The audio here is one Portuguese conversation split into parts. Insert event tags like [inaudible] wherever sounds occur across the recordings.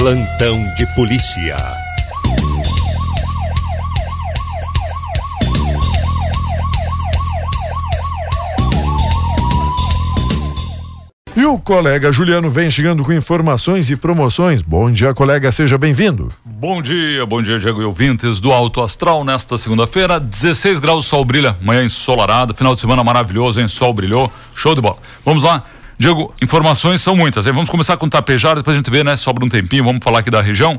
Plantão de polícia. E o colega Juliano vem chegando com informações e promoções. Bom dia, colega, seja bem-vindo. Bom dia, bom dia, Diego e ouvintes do Alto Astral. Nesta segunda-feira, 16 graus, sol brilha, manhã ensolarada, final de semana maravilhoso, hein? Sol brilhou, show de bola. Vamos lá. Diego, informações são muitas. Hein? Vamos começar com Tapejara, depois a gente vê, né? Sobra um tempinho, vamos falar aqui da região.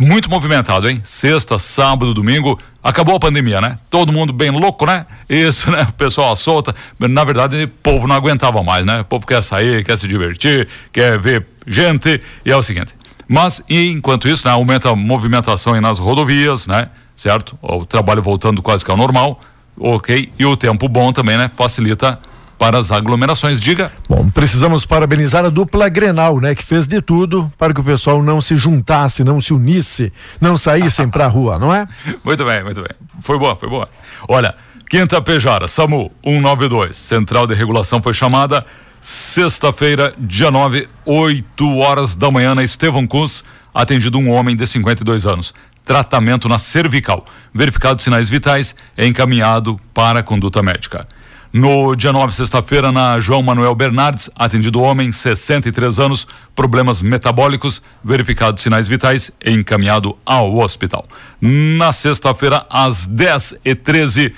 Muito movimentado, hein? Sexta, sábado, domingo. Acabou a pandemia, né? Todo mundo bem louco, né? Isso, né? O pessoal solta. Na verdade, o povo não aguentava mais, né? O povo quer sair, quer se divertir, quer ver gente. E é o seguinte. Mas, enquanto isso, né? Aumenta a movimentação nas rodovias, né? Certo? O trabalho voltando quase que ao normal. Ok. E o tempo bom também, né? Facilita para as aglomerações. Diga. Bom, precisamos parabenizar a dupla Grenal, né, que fez de tudo para que o pessoal não se juntasse, não se unisse, não saíssem para a rua, não é? [laughs] Muito bem, muito bem. Foi boa, foi boa. Olha, Quinta Pejara, SAMU 192, Central de Regulação foi chamada sexta-feira, dia 9, 8 horas da manhã na Estevão Cus, atendido um homem de 52 anos. Tratamento na cervical. Verificado sinais vitais, encaminhado para a conduta médica. No dia 9, sexta-feira, na João Manuel Bernardes, atendido homem, 63 anos, problemas metabólicos, verificado sinais vitais encaminhado ao hospital. Na sexta-feira, às 10 e 13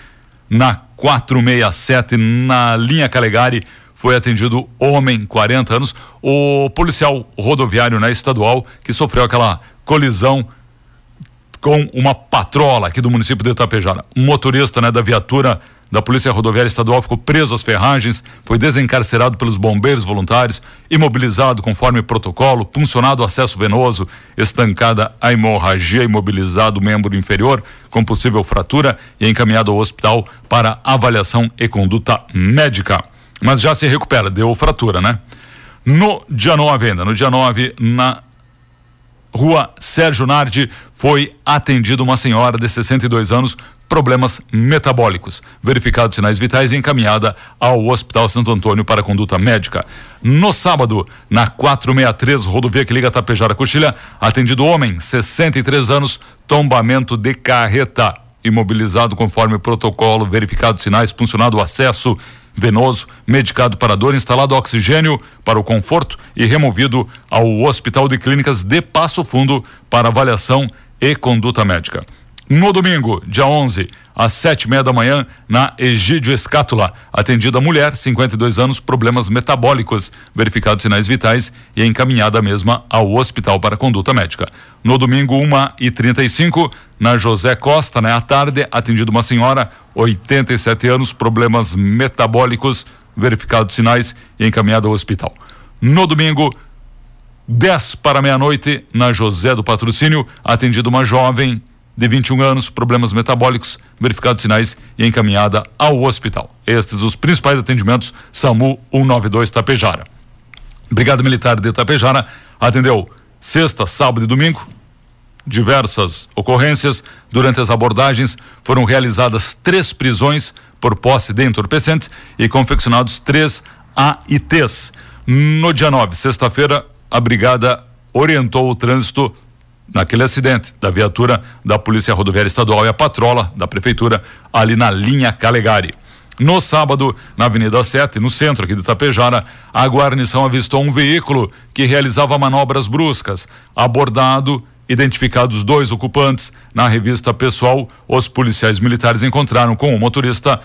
na 467, na linha Calegari, foi atendido homem, 40 anos, o policial rodoviário na estadual que sofreu aquela colisão com uma patrola aqui do município de Itapejara. Motorista né, da viatura da Polícia Rodoviária Estadual ficou preso às ferragens, foi desencarcerado pelos bombeiros voluntários, imobilizado conforme protocolo, puncionado acesso venoso, estancada a hemorragia, imobilizado o membro inferior com possível fratura e encaminhado ao hospital para avaliação e conduta médica. Mas já se recupera, deu fratura, né? No dia 9 ainda, no dia 9, na Rua Sérgio Nardi, foi atendida uma senhora de 62 anos, problemas metabólicos. Verificados sinais vitais e encaminhada ao Hospital Santo Antônio para conduta médica. No sábado, na 463, rodovia que liga Tapejara Coxilha, atendido homem, 63 anos, tombamento de carreta. Imobilizado conforme protocolo, verificado sinais, funcionado o acesso venoso, medicado para dor, instalado oxigênio para o conforto e removido ao Hospital de Clínicas de Passo Fundo para avaliação e conduta médica. No domingo, dia 11, às sete e meia da manhã, na Egídio Escátula, atendida mulher, 52 anos, problemas metabólicos, verificados sinais vitais e encaminhada mesma ao hospital para conduta médica. No domingo, uma e trinta e cinco, na José Costa, né, à tarde, atendida uma senhora, 87 anos, problemas metabólicos, verificados sinais e encaminhada ao hospital. No domingo, 10 para meia-noite, na José do Patrocínio, atendida uma jovem de 21 anos, problemas metabólicos, verificados sinais e encaminhada ao hospital. Estes os principais atendimentos SAMU 192 Tapejara. Brigada Militar de Tapejara atendeu sexta, sábado e domingo. Diversas ocorrências. Durante as abordagens foram realizadas três prisões por posse de entorpecentes e confeccionados três AITs. No dia 9, sexta-feira, a brigada orientou o trânsito naquele acidente da viatura da Polícia Rodoviária Estadual e a patrola da Prefeitura ali na linha Calegari. No sábado, na Avenida 7, no centro aqui de Itapejara, a guarnição avistou um veículo que realizava manobras bruscas. Abordado, identificados dois ocupantes, na revista pessoal, os policiais militares encontraram com o motorista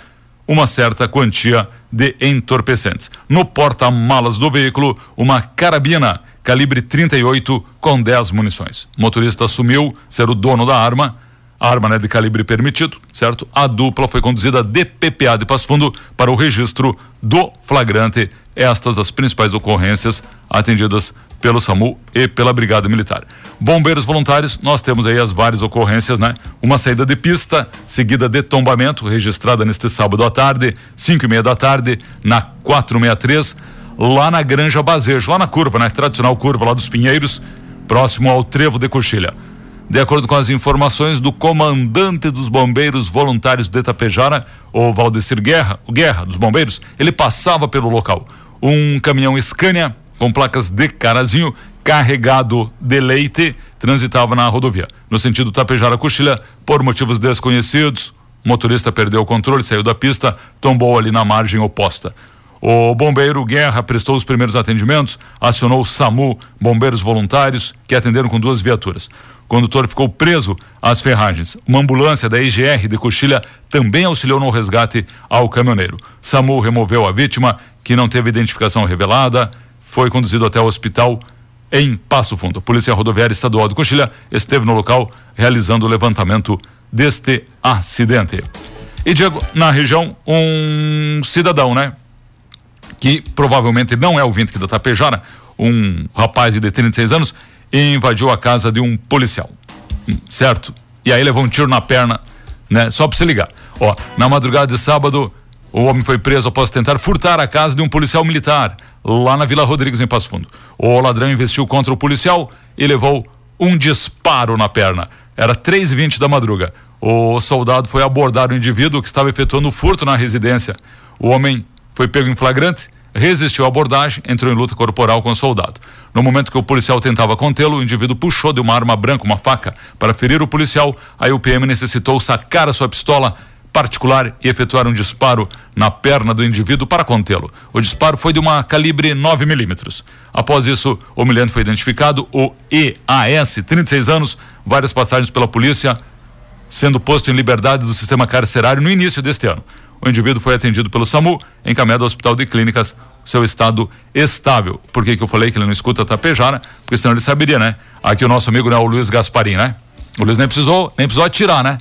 uma certa quantia de entorpecentes. No porta-malas do veículo, uma carabina calibre 38 com 10 munições. O motorista assumiu ser o dono da arma, a arma né, de calibre permitido, certo? A dupla foi conduzida de PPA de Passo Fundo para o registro do flagrante. Estas as principais ocorrências atendidas pelo SAMU e pela Brigada Militar. Bombeiros voluntários, nós temos aí as várias ocorrências, né? Uma saída de pista, seguida de tombamento, registrada neste sábado à tarde, 5 e meia da tarde, na 463 lá na Granja Bazejo, lá na curva, né? Tradicional curva lá dos Pinheiros, próximo ao Trevo de Coxilha. De acordo com as informações do comandante dos bombeiros voluntários de Itapejara, o Valdecir Guerra, o Guerra dos bombeiros, ele passava pelo local. Um caminhão Scania com placas de carazinho carregado de leite transitava na rodovia. No sentido Tapejara-Coxilha, por motivos desconhecidos, o motorista perdeu o controle, saiu da pista, tombou ali na margem oposta. O bombeiro Guerra prestou os primeiros atendimentos, acionou o SAMU, bombeiros voluntários, que atenderam com duas viaturas. O condutor ficou preso às ferragens. Uma ambulância da IGR de Coxilha também auxiliou no resgate ao caminhoneiro. SAMU removeu a vítima, que não teve identificação revelada, foi conduzido até o hospital em Passo Fundo. A Polícia Rodoviária Estadual de Coxilha esteve no local realizando o levantamento deste acidente. E Diego, na região, um cidadão, né? Que provavelmente não é o ouvinte da Tapejara, um rapaz de 36 anos, invadiu a casa de um policial. Certo? E aí levou um tiro na perna, né? Só para se ligar. Ó, na madrugada de sábado, o homem foi preso após tentar furtar a casa de um policial militar lá na Vila Rodrigues, em Passo Fundo. O ladrão investiu contra o policial e levou um disparo na perna. Era 3h20 da madruga. O soldado foi abordar o indivíduo que estava efetuando o furto na residência. O homem foi pego em flagrante, resistiu à abordagem, entrou em luta corporal com o soldado. No momento que o policial tentava contê-lo, o indivíduo puxou de uma arma branca, uma faca, para ferir o policial. Aí o PM necessitou sacar a sua pistola particular e efetuar um disparo na perna do indivíduo para contê-lo. O disparo foi de uma calibre 9 milímetros. Após isso, o humilhante foi identificado, o EAS, 36 anos, várias passagens pela polícia, sendo posto em liberdade do sistema carcerário no início deste ano. O indivíduo foi atendido pelo SAMU, encaminhado ao Hospital de Clínicas, seu estado estável. Por que, que eu falei que ele não escuta Tapejara? Porque senão ele saberia, né? Aqui o nosso amigo, né, o Luiz Gasparim, né? O Luiz nem precisou, nem precisou atirar, né?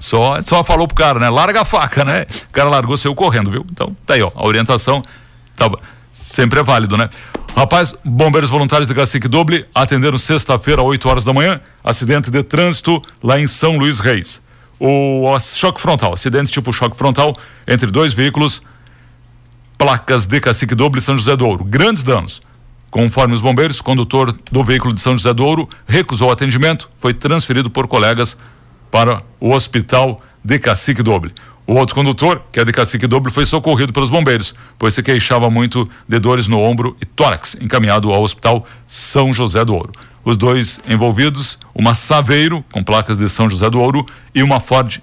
Só, só falou pro cara, né? Larga a faca, né? O cara largou, saiu correndo, viu? Então, tá aí, ó. A orientação tá, sempre é válido, né? Rapaz, bombeiros voluntários de Cacique Doble atenderam sexta-feira, 8 horas da manhã, acidente de trânsito lá em São Luís Reis. O choque frontal, acidente tipo choque frontal entre dois veículos, placas de Cacique Doble São José do Ouro. Grandes danos. Conforme os bombeiros, o condutor do veículo de São José do Ouro recusou atendimento, foi transferido por colegas para o hospital de Cacique Doble. O outro condutor, que é de Cacique Doble, foi socorrido pelos bombeiros, pois se queixava muito de dores no ombro e tórax, encaminhado ao Hospital São José do Ouro. Os dois envolvidos, uma Saveiro, com placas de São José do Ouro, e uma Ford,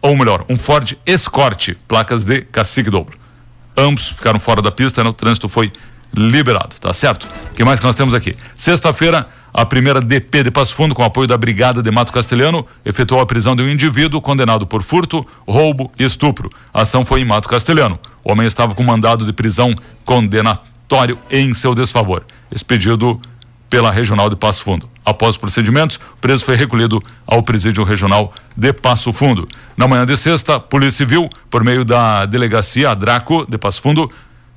ou melhor, um Ford Escort, placas de Cacique Dobro. Ambos ficaram fora da pista, né? o trânsito foi liberado, tá certo? O que mais que nós temos aqui? Sexta-feira, a primeira DP de Passo Fundo, com apoio da Brigada de Mato Castelhano, efetuou a prisão de um indivíduo condenado por furto, roubo e estupro. A ação foi em Mato Castelhano. O homem estava com mandado de prisão condenatório em seu desfavor, expedido pela Regional de Passo Fundo. Após os procedimentos, o preso foi recolhido ao Presídio Regional de Passo Fundo. Na manhã de sexta, a Polícia Civil, por meio da Delegacia Draco de Passo Fundo,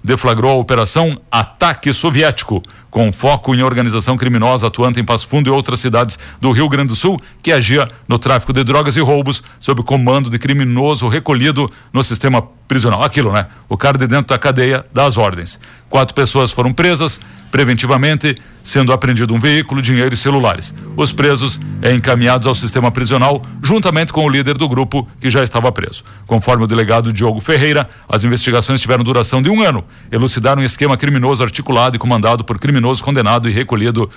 deflagrou a Operação Ataque Soviético, com foco em organização criminosa atuante em Passo Fundo e outras cidades do Rio Grande do Sul, que agia no tráfico de drogas e roubos sob comando de criminoso recolhido no sistema prisional. Aquilo, né? O cara de dentro da cadeia das ordens. Quatro pessoas foram presas preventivamente, sendo apreendido um veículo, dinheiro e celulares. Os presos encaminhados ao sistema prisional, juntamente com o líder do grupo, que já estava preso. Conforme o delegado Diogo Ferreira, as investigações tiveram duração de um ano. Elucidaram um esquema criminoso articulado e comandado por criminoso condenado e recolhido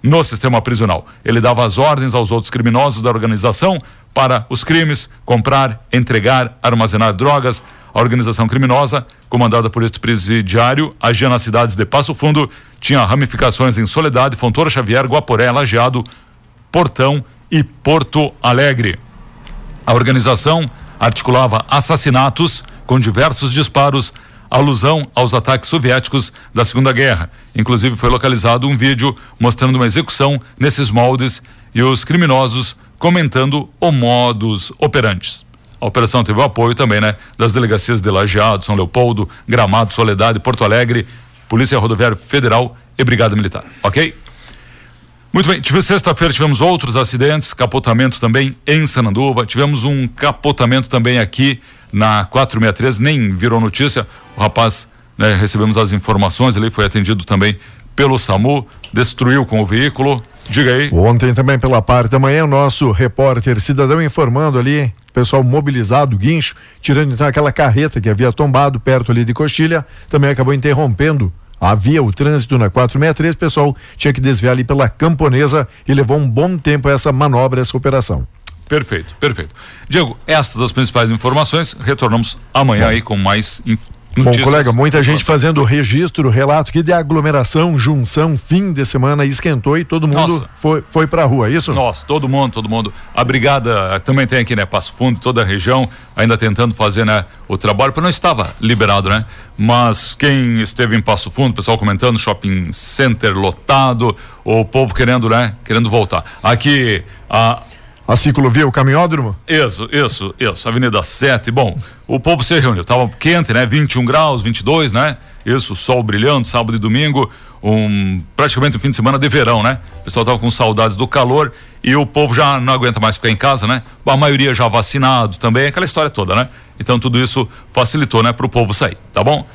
no sistema prisional. Ele dava as ordens aos outros criminosos da organização para os crimes, comprar, entregar, armazenar drogas. A organização criminosa, comandada por este presidiário, agia nas cidades de Passo Fundo, tinha ramificações em Soledade, Fontoura Xavier, Guaporé, Lajeado, Portão e Porto Alegre. A organização articulava assassinatos com diversos disparos alusão aos ataques soviéticos da Segunda Guerra. Inclusive foi localizado um vídeo mostrando uma execução nesses moldes e os criminosos comentando o modus operantes. A operação teve o apoio também, né, das delegacias de Lajeado, São Leopoldo, Gramado, Soledade, Porto Alegre, Polícia Rodoviária Federal e Brigada Militar. OK? Muito bem, tive sexta-feira tivemos outros acidentes, capotamento também em Sananduva, tivemos um capotamento também aqui na 463, nem virou notícia. O rapaz, né, recebemos as informações, ele foi atendido também pelo SAMU, destruiu com o veículo. Diga aí. Ontem também pela parte da manhã, o nosso repórter cidadão informando ali, pessoal mobilizado, guincho, tirando então aquela carreta que havia tombado perto ali de Coxilha, também acabou interrompendo havia o trânsito na 463, o pessoal tinha que desviar ali pela Camponesa e levou um bom tempo essa manobra, essa operação. Perfeito, perfeito. Diego, estas as principais informações. Retornamos amanhã Bom. aí com mais informações Bom, colega, muita gente fazendo o registro, relato que de aglomeração, junção, fim de semana esquentou e todo mundo Nossa. foi, foi pra rua, é isso? Nossa, todo mundo, todo mundo. A brigada também tem aqui, né? Passo Fundo, toda a região, ainda tentando fazer, né? O trabalho, porque não estava liberado, né? Mas quem esteve em Passo Fundo, pessoal comentando, shopping center lotado, o povo querendo, né? Querendo voltar. Aqui, a a ciclovia, o caminhódromo? Isso, isso, isso. Avenida 7. Bom, o povo se reuniu. Tava quente, né? 21 graus, 22, né? Isso, sol brilhando, sábado e domingo. Um, praticamente um fim de semana de verão, né? O pessoal tava com saudades do calor e o povo já não aguenta mais ficar em casa, né? A maioria já vacinado também, aquela história toda, né? Então tudo isso facilitou, né, para o povo sair, tá bom?